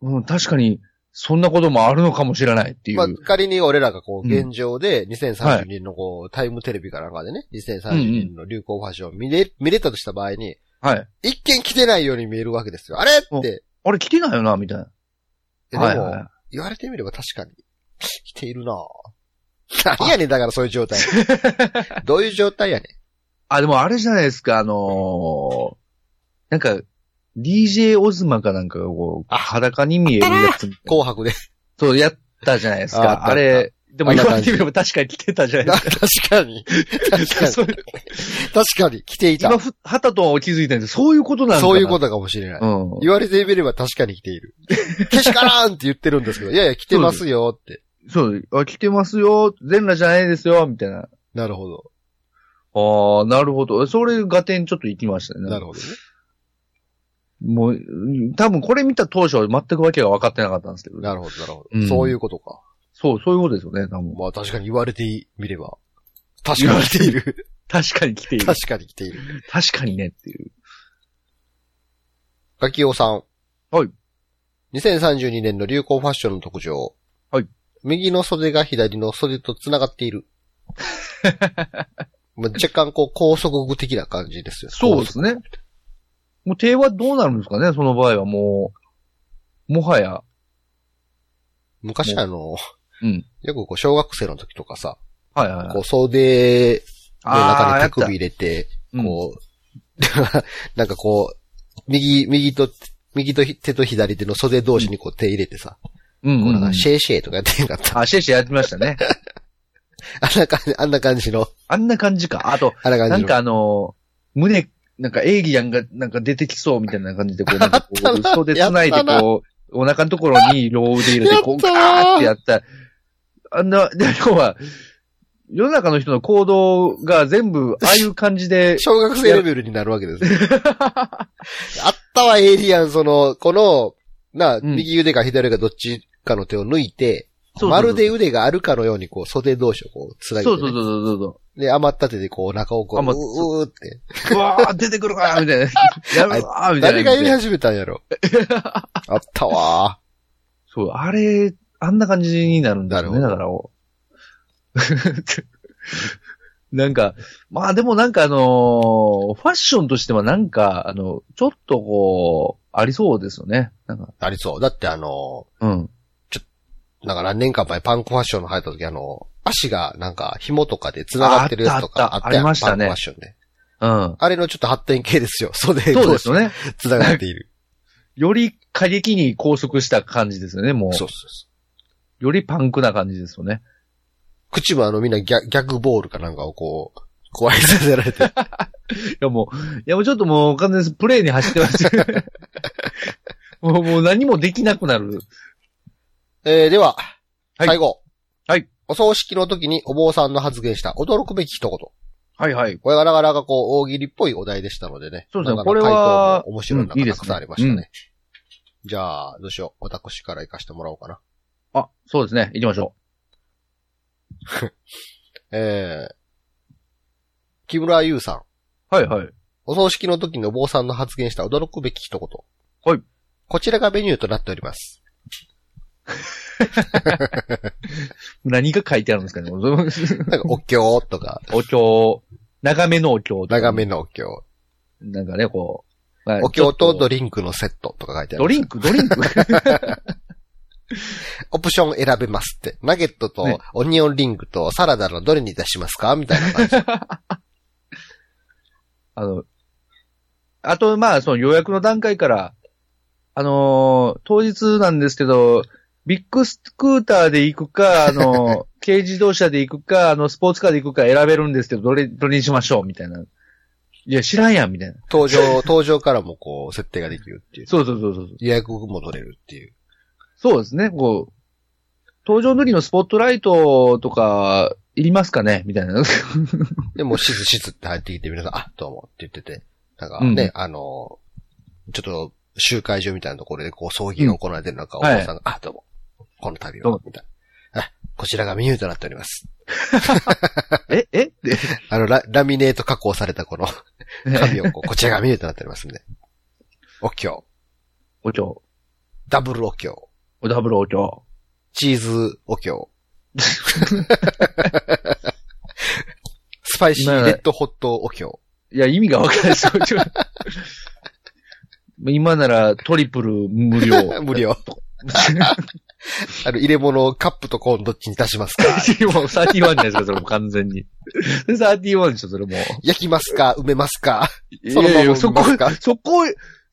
うん、確かに、そんなこともあるのかもしれないっていう。まあ、仮に俺らがこう、うん現状で、2030年のこう、タイムテレビかなんかでね、2030年の流行ファッションを見れ、見れたとした場合に、はい。一見来てないように見えるわけですよ。あれ？って。あれ来てないよな、みたいな。ではいもはい、言われてみれば確かに、来ているなぁ。何やねん、だからそういう状態。どういう状態やねん。あ、でもあれじゃないですか、あのーなんか、DJ オズマかなんかがこう、あ裸に見えるやつ。紅白で。そう、やったじゃないですああ。あれ、でも言われてみれば確かに来てたじゃないでなすか。確かに。確かに。確かに、来ていた今。ふ、はたと気づいたんですそういうことなんだ。そういうことかもしれない。うん。言われてみれば確かに来ている。けしからんって言ってるんですけど、いやいや、来てますよって。そう、あ、来てますよ、全裸じゃないですよ、みたいな。なるほど。ああ、なるほど。それ合点ちょっと行きましたね。なるほどね。もう、多分これ見た当初は全くわけが分かってなかったんですけど。なるほど、なるほど。うんそういうことか。そう、そういうことですよね、多分。まあ確かに言われてみれば。確かに来ている。確かに来ている。確かに来ている。確かにねっていう。ガキオさん。はい。2032年の流行ファッションの特徴。はい。右の袖が左の袖と繋がっている。まあ若干こう高速具的な感じですよ。そうですね。もう手はどうなるんですかね、その場合はもう、もはや。昔あの、うん。よくこう小学生の時とかさ、はいはいはい。こう袖の中に手首入れて、こう、なんかこう、右、右と、右と手と左手の袖同士にこう手入れてさ、うん。こうなんかシェーシェーとかやってんかった？あ、シェイシェイやってましたね。あんな感じ、あんな感じの、あんな感じか。あと、あんな感じの。なんかあの、胸、なんかエイリアンがなんか出てきそうみたいな感じで、こう、なんかこう、袖繋いでこう、お腹のところにロー腕入れて、こう、ガーってやった。あんな、で、要は、世の中の人の行動が全部、ああいう感じで、小学生レベルになるわけですね。あったわ、エイリアン、その、この、な、ん右腕か左腕かどっちかの手を抜いて、そうそうそうまるで腕があるかのように、こう、袖同士をこう、つなげて、ね。そうそうそうそうそう。で、余った手でこう、お腹をこう、うーって。うわー、出てくるかみたいな。やるわーみたいな。誰がやり始めたんやろ。あったわそう、あれ、あんな感じになるんだよね、だからお。なんか、まあでもなんかあのーファッションとしてはなんか、あの、ちょっとこう、ありそうですよね。なんか、ありそう。だってあの、うん。なんか何年か前パンクファッションの流行った時あの、足がなんか紐とかで繋がってるやつとかあったありましたねパンクファッションで。うん。あれのちょっと発展系ですよ。袖そうですよね。繋がっている。より過激に拘束した感じですよね、もう。そうそうそう。よりパンクな感じですよね。口もあのみんな逆逆ボールかなんかをこう、怖いさせられて。いやもう、いやもうちょっともう完全にプレイに走ってます。もう、もう何もできなくなる。えー、では、はい最後。はい。お葬式の時にお坊さんの発言した驚くべき一言。はいはい。これがなかなかこう、大喜利っぽいお題でしたのでね。そうですねこれは面白いのがたくさんありましたね。じゃあ、どうしよう。私から行かせてもらおうかな。あ、そうですね。行きましょ えー、木村優さん。う。はいはい。お葬式の時にお坊さんの発言した驚くべき一言。はい。こちらがメニューとなっております。何が書いてあるんですかね なんか、お経とか、お経、長めのお経。長めのお経。なんかね、こう。はいお経とドリリンクのセットとか書いてある。ドリンク、ドリンク？オプション選べますって。ナゲットとねオニオンリングとサラダのどれに出しますか？みたいな感じ。あの、あと、まあ、その予約の段階から、あのー当日なんですけど、ビッグスクーターで行くか、あのー 軽自動車で行くか、あの、スポーツカーで行くか選べるんですけど、どれ、どれにしましょう？みたいな。いや、知らんやん、みたいな。登場、登場からもこう、設定ができるっていう。そうそうそうそう。予約も取れるっていう。そうですね、こう、登場の時のスポットライトとか、いりますかね？みたいな。でも、シズシズって入ってきて皆さん、あ、どうもって言ってて。なんかね、あの、ちょっと、集会所みたいなところでこう、葬儀が行われてる中、おはい父さんが、あ、どうも。この度どうも、はみたいな。あ、こちらがメニューとなっております。え え？って。あの、ララミネート加工されたこの紙をこう、こちらがメニューとなっておりますんで。お経、お経、ダブルお経、おダブルお経。チーズお経。スパイシーレッドホットお経。いや、意味がわからないです今ならトリプル無料。無料。あの、入れ物、カップとコーンどっちに足しますか？もう31じゃないですか、それも完全に。31でしょ、それもう。焼きますか？埋めますか？いそのままやいやそこ見ますか、そこ、そこ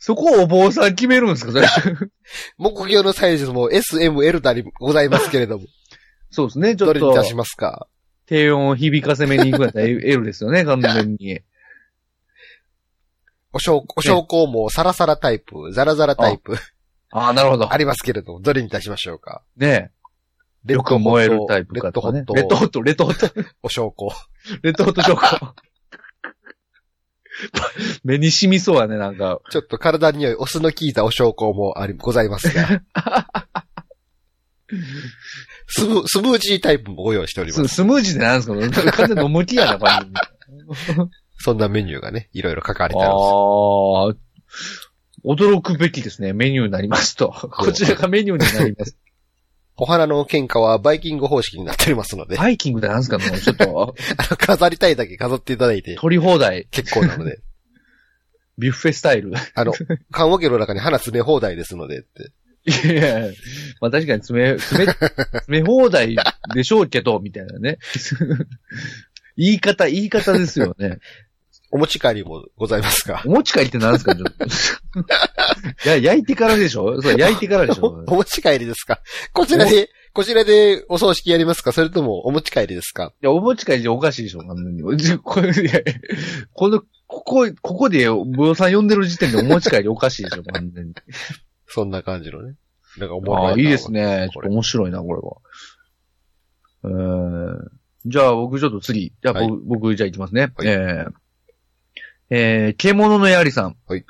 お坊さん決めるんですか、それ。目標のサイズも S、M、L とありございますけれども、そうですね、ちょっとどれに足、しますか？低音を響かせめに行くんやったら L ですよね、完全に。お証お証拠もサラサラタイプ、ザラザラタイプ、ああ、なるほどあ。りますけれども、どれに足しましょうか？ねえ。よく燃えるタイプレッかとかね。ドホット、レッドホット、レッドホット、お証拠。レッドホットチョコ。目に染みそうやね、なんか。ちょっと体に良いお酢の効いたお証拠もあり、ございますが。スム、スムージータイプもご用意しております。ススムージーってなんですか？完全に飲む気やな、感じ。そんなメニューがね、いろいろ書かれてああるんです。あ、驚くべきですね。メニューになりますと。こちらがメニューになります。お花の喧嘩はバイキング方式になっておりますので、バイキングってなんですかもうちょっと、あの飾りたいだけ飾っていただいて取り放題、結構なので、ビュッフェスタイル。あの、缶オケの中に花詰め放題ですのでって。いやいやまあ確かに詰め、詰め、詰め放題でしょうけど、みたいなね。言い方、言い方ですよね。お持ち帰りもございますかお持ち帰りって何ですか？ちょっと。いや、焼いてからでしょ？それ焼いてからでしょ？おお持ち帰りですか？こちらで、こちらでお葬式やりますか？それともお持ち帰りですか？いや、お持ち帰りじゃおかしいでしょ、完全に。じこれいやこの、ここ、ここで、ブヨさん呼んでる時点でお持ち帰りおかしいでしょ、完全に。そんな感じのね。なんかおもろああ、ないいですね。ちょっと面白いな、これは。えー、じゃあ僕ちょっと次。じゃあ僕、はい僕じゃあ行きますね。はいえー、えー、獣のやりさん。はい。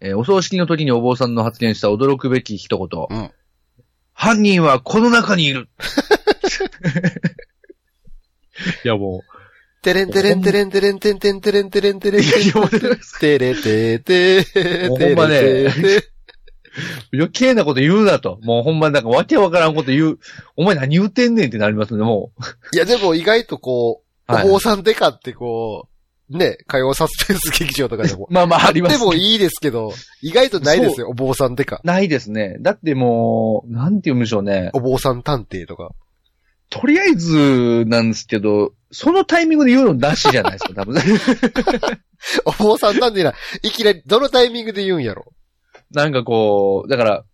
えーお葬式の時にお坊さんの発言した驚くべき一言。うん犯人はこの中にいる。いやもテレンテレンテレンテレンテンテンテレンテレンテレンテレンいやもうテレテテもうほんまねテレテテう、余計なこと言うなと。もうほんまなんかわけわからんこと言う。お前何言うてんねんってなりますね、もいや、でも意外とこう。お坊さんでかってこう、ね、火曜サスペンス劇場とかでも。まあまあありますでもいいですけど、意外とないですよ、お坊さんでか。ないですね。だってもう、なんて言うんでしょうね。お坊さん探偵とか。とりあえずなんですけど、そのタイミングで言うのなしじゃないですか、多分。お坊さん探偵な、いきなり、どのタイミングで言うんやろ。なんかこう、だから、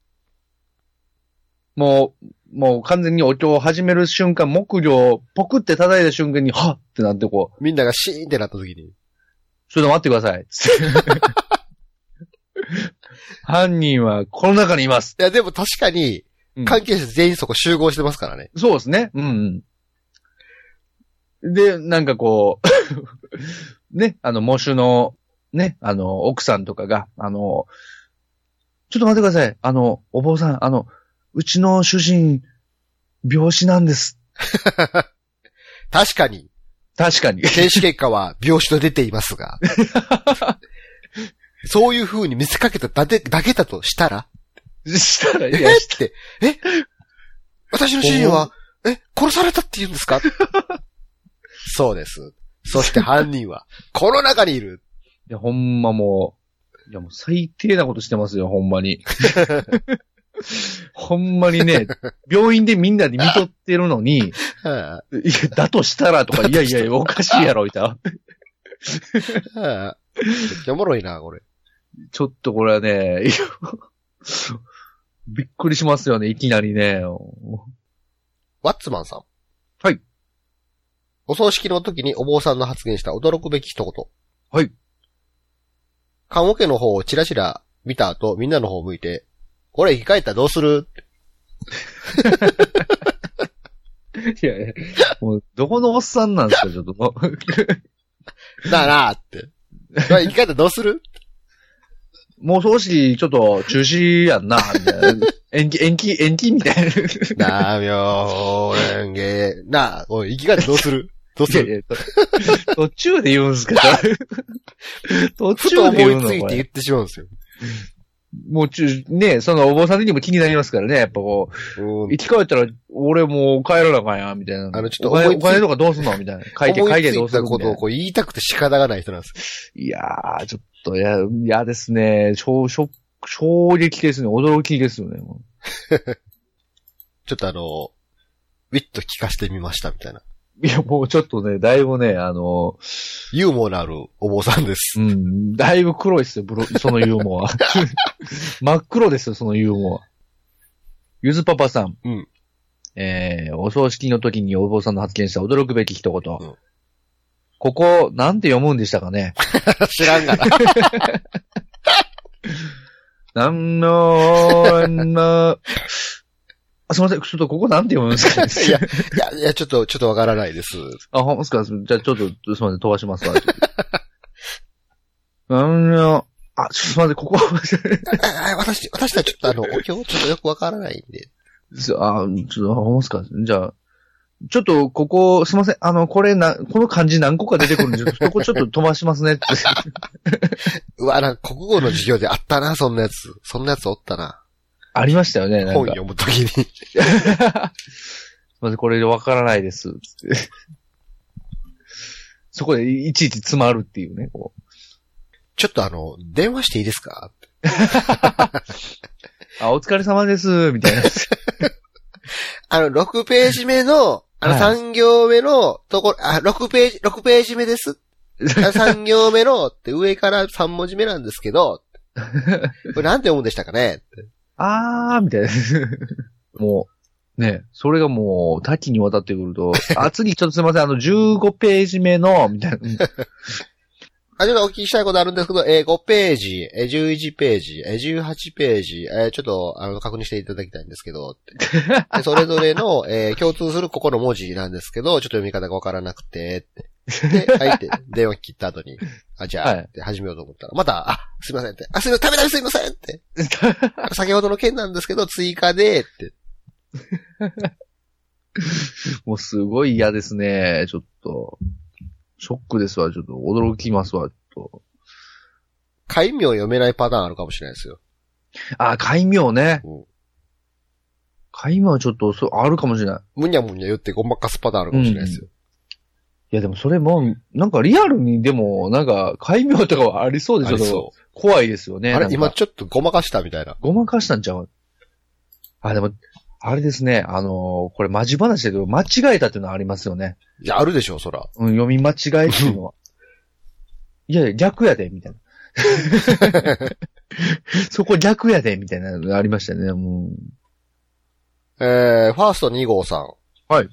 もう、もう完全にお経を始める瞬間、木魚、ポクって叩いた瞬間に、はっってなってこう、みんながシーンってなった時に。ちょっと待ってください。犯人はこの中にいます。いや、でも確かに、うん関係者全員そこ集合してますからね。そうですね。うんうん。で、なんかこう、ね、あの、喪主の、ね、あの、奥さんとかが、あの、ちょっと待ってください。あの、お坊さん、あの、うちの主人、病死なんです。確かに、確かに。検視結果は病死と出ていますが。そういう風に見せかけただけだけだとしたら？したら、えいや、しって、え？私の主人は、え？殺されたって言うんですか？そうです。そして犯人は、この中にいる。いや、ほんまもう、いやもう最低なことしてますよ、ほんまに。ほんまにね、病院でみんなで見とってるのに、はいや、だとしたらとか、いやいや、おかしいやろ、いた。いはいめっちゃおもろいな、これ。ちょっとこれはね、いやびっくりしますよね、いきなりね。ワッツマンさん。はい。お葬式の時にお坊さんの発言した驚くべき一言。はい。棺桶の方をチラチラ見た後、みんなの方を向いて、これ生き返ったらどうする？いやいや、もう、どこのおっさんなんですか、ちょっともう。なあなあって。生き返ったらどうする？もう葬式、ちょっと中止やんな、みたいな。延期、延期、延期みたいな。なあみょーれんげなあ、おい、生き返ったらどうする？どうする？途中で言うんすか？途ふと中で言うの思いついて言ってしまうんですよ。もう中、ね、そのお坊さん的にも気になりますからね、やっぱこう、うん生き返ったら、俺もう帰らなあかんや、みたいな。あのちょっとお金、お金とかどうすんのみたいな。書いて、書いてどうする思いことをこう言いたくて仕方がない人なんですいやー、ちょっと、や、嫌ですね。衝、衝、衝撃ですね。驚きですよね。ちょっとあの、ウィット聞かせてみましたみたいな。ういや、もうちょっとね、だいぶね、あの、ユーモアのあるお坊さんです。うん、だいぶ黒いっすよ、ブロ、そのユーモア。真っ黒ですよ、そのユーモア。ゆずパパさん。うん。えー、お葬式の時にお坊さんの発言した驚くべき一言。うんここ、なんて読むんでしたかね 知らんがな。なんの、の、あ、すみません、ちょっとここなんて読むんですか？ね いや、いや、いや、ちょっと、ちょっとわからないです。あ、ほんですか？じゃあちょっと、すみません、飛ばしますわ。あの、あ、ちょっとすみません、ここ、ああ私、私はちょっとあの、お経ちょっとよくわからないんで。あ、ちょっと、ほんですか？じゃあ、ちょっと、ここ、すみません、あの、これな、この漢字何個か出てくるんで、そこちょっと飛ばしますねって。うわ、なんか国語の授業であったな、そんなやつ。そんなやつおったな。ありましたよね、なんか。本読むときに。ません、これでわからないです。つってそこでいちいち詰まるっていうね、こう。ちょっとあの、電話していいですか？あ、お疲れ様です、みたいな。あの、6ページ目の、あの、はい3行目のところ、あ、6ページ、6ページ目です？3行目のって上から3文字目なんですけど、これなんて読むんでしたかね？あー、みたいな。もね、それがもう多岐にわたってくると、あ、次ちょっとすいません、あの、15ページ目の、みたいな。うんあ、ちょっとお聞きしたいことあるんですけど、えー5ページ、えー11ページ、えー18ページ、えーちょっと、あの、確認していただきたいんですけど、それぞれの、えー共通するここの文字なんですけど、ちょっと読み方がわからなくて、って。で、入って、電話切った後に、あ、じゃあ、はいって始めようと思ったら、また、あ、すいませんって、あ、すいません、食べたいすいませんって。先ほどの件なんですけど、追加で、って。もうすごい嫌ですね、ちょっと。ショックですわ、ちょっと驚きますわ、ちょっと。解名読めないパターンあるかもしれないですよ。あ、海名ねうん。海名はちょっと、そう、あるかもしれない。むにゃむにゃ言ってごまかすパターンあるかもしれないですよ。いや、でもそれも、なんかリアルにでも、なんか、海名とかはありそうでしょありそ怖いですよね。う。あれ、今ちょっとごまかしたみたいな。ごまかしたんちゃう？あ、でも、あれですね、あのーこれマジ話だけど、間違えたっていうのはありますよね。いや、あるでしょ、そら。うん、読み間違えっていうのは。いやいや、逆やで、みたいな。そこ逆やで、みたいなのがありましたよね、もう。えー、ファースト2号さん。はい。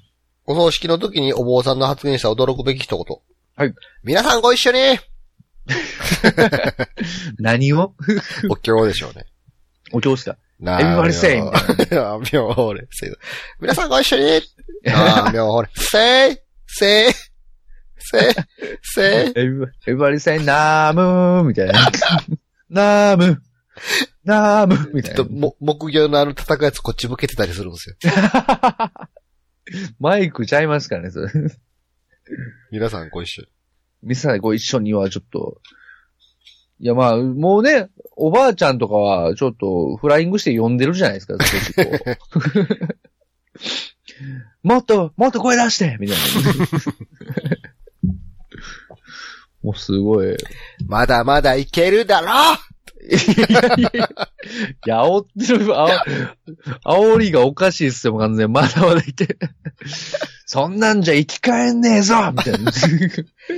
お葬式の時にお坊さんの発言した驚くべき一言。はい。皆さんご一緒に 何を？お経でしょうね。お経した。な Everybody say みなあ、妙俺、せい。皆さんご一緒になあ、妙俺、せい、せい、せい、せい。エビバリセイナームーみたいな。ナームナームみたいなちょっと、。も、木魚のあの叩くやつこっち向けてたりするんですよ。マイクちゃいますからね、それ。皆さんご一緒に。ミサご一緒にはちょっと。いや、まあ、もうね、おばあちゃんとかは、ちょっと、フライングして呼んでるじゃないですか、少しこう もっと、もっと声出してみたいな。もうすごい。まだまだいけるだろいやいやいや、いや、煽ってる、あ煽りがおかしいっすよ、完全に。まだまだいて。そんなんじゃ生き返んねえぞみたいな。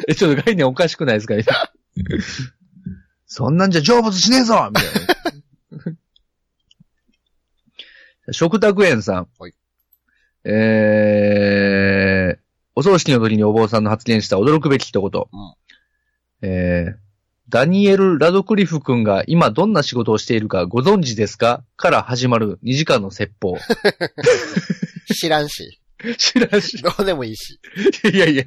え、ちょっと概念おかしくないですかそんなんじゃ成仏しねえぞみたいな。食卓園さん。はいえー、お葬式の時にお坊さんの発言した驚くべき一言。うんえー、ダニエル・ラドクリフ君が今どんな仕事をしているかご存知ですか？から始まる2時間の説法。知らんし。知らんし。どうでもいいし。いやいや。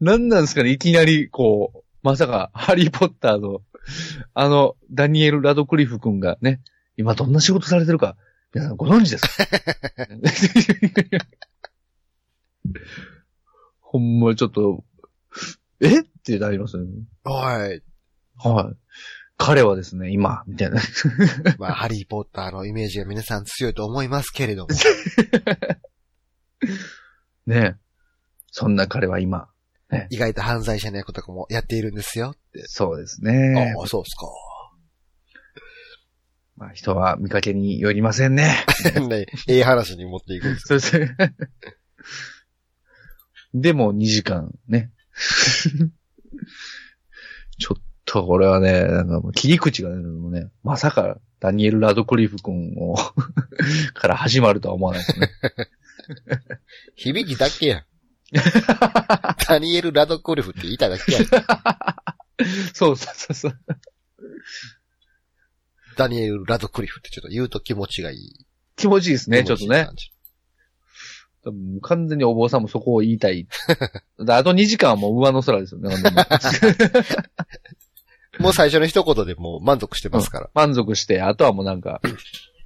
何なんですかね？いきなり、こう、まさか、ハリーポッターの、あの、ダニエル・ラドクリフ君がね、今どんな仕事されてるか、皆さんご存知ですか？ほんまちょっと、え？ってなりますよね。はい。はい。彼はですね、今、みたいな。まあ、ハリーポッターのイメージが皆さん強いと思いますけれども。ねそんな彼は今。意外と犯罪者の役とかもやっているんですよって。そうですね。ああ、そうっすか。まあ、人は見かけによりませんね。ね、ええ話に持っていくんですそうですね。でも2時間ね。ちょっとこれはね、なんかもう切り口がね、もうねまさかダニエル・ラドクリフ君を から始まるとは思わないですね。響きだけやん。ダニエル・ラドクリフって言いただけやん。そうそうそうそう。ダニエル・ラドクリフってちょっと言うと気持ちがいい。気持ちいいですね、ちょっとね。完全にお坊さんもそこを言いたい。だあと2時間はもう上の空ですよね。もう最初の一言でもう満足してますから。満足して、あとはもうなんか、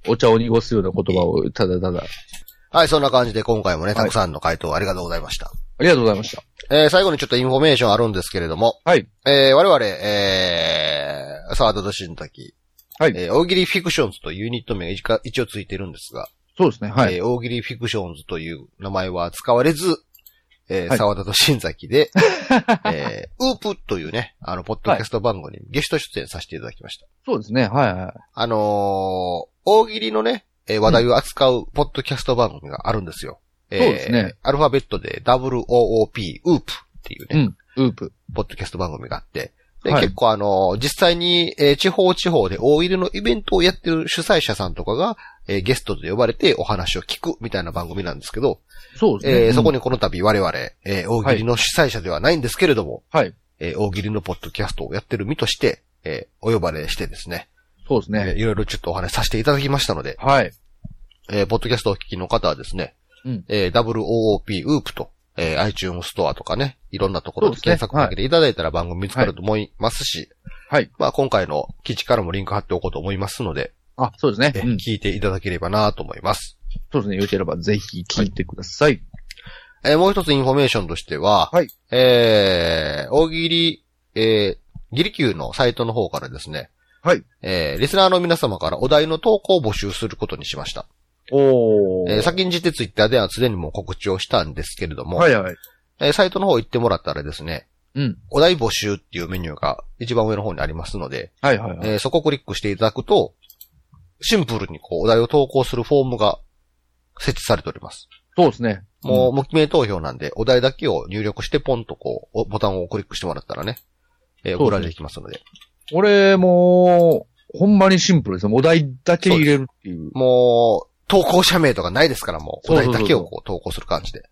お茶を濁すような言葉をただただ。はい、そんな感じで今回もね、たくさんの回答ありがとうございました。ありがとうございました。えー、最後にちょっとインフォメーションあるんですけれども、はい。えー、我々、えー、沢田と新滝、はいえー、大喜利フィクションズというユニット名が一応ついてるんですが、そうですね。はい。えー大喜利フィクションズという名前は使われず、えーはい沢田と新崎で、えー、ウープというね、あの、ポッドキャスト番組にゲスト出演させていただきました。そうですね。はいはい。あのー大喜利のね、えー話題を扱うポッドキャスト番組があるんですよ。えーそうですね。アルファベットで WOOP、ウープっていうね、うん。ウープ。ポッドキャスト番組があって、で、はい結構あの、実際に、えー地方地方で大入りのイベントをやってる主催者さんとかが、えーゲストで呼ばれてお話を聞くみたいな番組なんですけど、そうですね。えーそこに。にこの度我々、えー大喜利の主催者ではないんですけれども、はい。えー大喜利のポッドキャストをやってる身として、えーお呼ばれしてですね、そうですね。えーいろいろちょっとお話しさせていただきましたので、はい。えーポッドキャストをお聞きの方はですね、うんえー WOOP ウープと、えー iTunes ストアとかね、いろんなところで検索かけていただいたら番組見つかると思いますし、はい。まあ今回の記事からもリンク貼っておこうと思いますので、あ、そうですね。えうん。聞いていただければなと思います。そうですね。よければぜひ聞いてください。えーもう一つインフォメーションとしては、はいえー、大喜利、えー、ギリキューのサイトの方からですね、はい。えー、リスナーの皆様からお題の投稿を募集することにしました。おえー、先んじてツイッターではすでにもう告知をしたんですけれども、はいはい。えーサイトの方行ってもらったらですね、うん。お題募集っていうメニューが一番上の方にありますので、はいはいはい。えーそこをクリックしていただくと、シンプルにこうお題を投稿するフォームが設置されております。そうですね。もう無記名投票なんで、お題だけを入力してポンとこう、おボタンをクリックしてもらったらね、えー送られてきますので。俺もう、ほんまにシンプルです。お題だけ入れるっていう。もう、投稿者名とかないですから、もう、お題だけをこう投稿する感じで。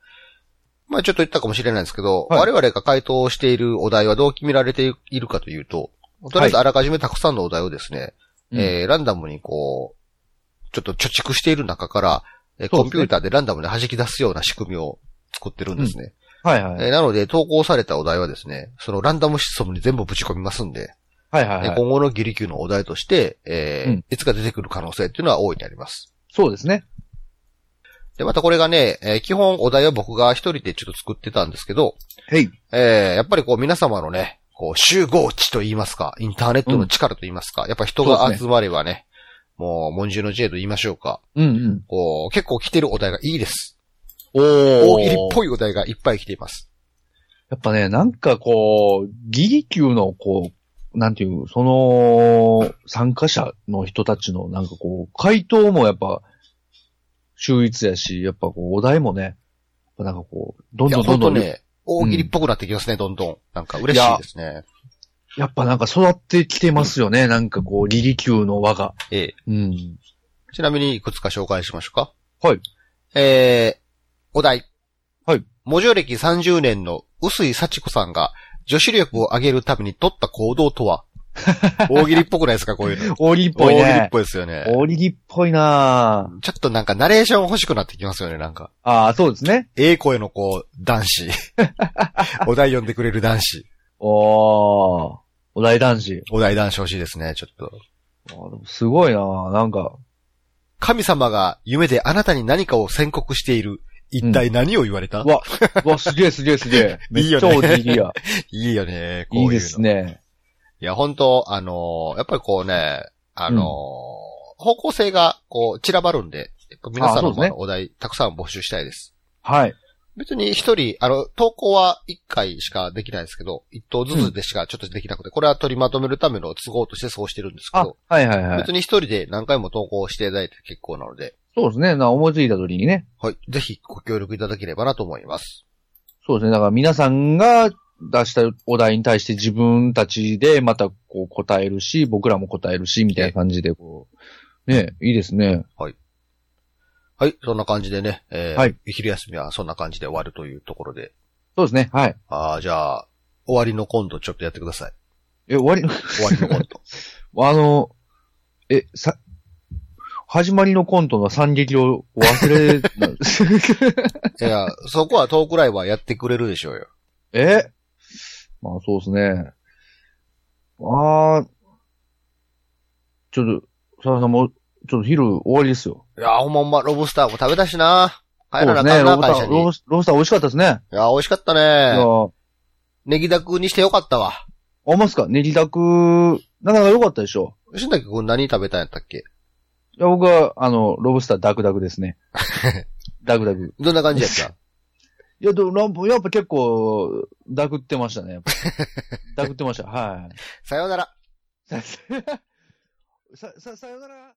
まあちょっと言ったかもしれないんですけど、はい我々が回答しているお題はどう決められているかというと、とりあえずあらかじめたくさんのお題をですね、うんえーランダムにこう、ちょっと貯蓄している中から、えーそうですねコンピューターでランダムで弾き出すような仕組みを作ってるんですね。はいはい。えーなので、投稿されたお題はですね、そのランダムシステムに全部ぶち込みますんで、えーはいはいはい。今後のギリ級のお題として、えーうんいつか出てくる可能性っていうのは大いにあります。そうですね。で、またこれがね、えー基本お題は僕が一人でちょっと作ってたんですけど、へい。えーやっぱりこう皆様のね、こう集合値と言いますか、インターネットの力と言いますか、やっぱ人が集まればね、もう、文殊の知恵と言いましょうか。うんうん。こう、結構来てるお題がいいです。お大喜利っい。ぽいお題がいっぱい来ています。やっぱね、なんかこう、ギリ級のこう、なんていう、その、参加者の人たちのなんかこう、回答もやっぱ、秀逸やし、やっぱこう、お題もね、なんかこう、どんどんどんどん、ね、大喜利っぽくなってきますね、どんどん。なんか嬉しいですね。やっぱなんか育ってきてますよね、なんかこう、ギリ級の輪が。ええ。うん。ちなみにいくつか紹介しましょうか。はい。えー、お題。はい。文字歴30年の薄井幸子さんが女子力を上げるために取った行動とは？大喜利っぽくないですかこういうの。大喜利っぽい大喜利っね。ぽいですよね。大喜利っぽいなぁちょっとなんかナレーション欲しくなってきますよね、なんか。ああ、そうですね。ええ声のこう、男子。お題読んでくれる男子。おー。お題男子。お題男子欲しいですね、ちょっと。あーでもすごいなぁなんか、神様が夢であなたに何かを宣告している。一体何を言われた、うわ、うわ、すげえすげえすげえ。めっちゃいいよね大喜利や。いいよね、こういうの。いいですね。いや、本当あのーやっぱりこうね、あのー方向性が、こう、散らばるんで、皆さんのお題、たくさん募集したいです。はい。別に一人、あの、投稿は一回しかできないですけど、一投ずつでしかちょっとできなくて、これは取りまとめるための都合としてそうしてるんですけあど、、はいはいはい。別に一人で何回も投稿していただいて結構なので、そうですね。な思いついた時にね。はい。ぜひご協力いただければなと思います。そうですね。だから皆さんが出したお題に対して自分たちでまたこう答えるし、僕らも答えるし、みたいな感じでこう、ね、いいですね。はい。そんな感じでね、えーはい昼休みはそんな感じで終わるというところで、そうですね。はい。ああ、じゃあ、終わりのコントちょっとやってください。え、終わり、終わりのコント。あの、え、さ、始まりのコントの惨劇を忘れ いや、そこはトークライブはやってくれるでしょうよ。え？まあそうですね。ああ、ちょっと、さださんもう、ちょっと昼終わりですよ。いや、ほんまほんま、ロブスターも食べたしな。帰。らなあかんな、ロブスター、会社に。いロブスロブスター美味しかったですね。や、美味しかったいや、ね。あ、ネギダクにしてよかったわ。ますか？ネギダク、なかなか良かったでしょ。吉崎くん何食べたんやったっけ？いや、僕は、あの、ロブスターダクダクですね。ダクダク。どんな感じやった？いや、でも、ランプやっぱ結構、ダクってましたね。やっぱダクってました。はい。さようなら。さ、さ、さ、さよなら。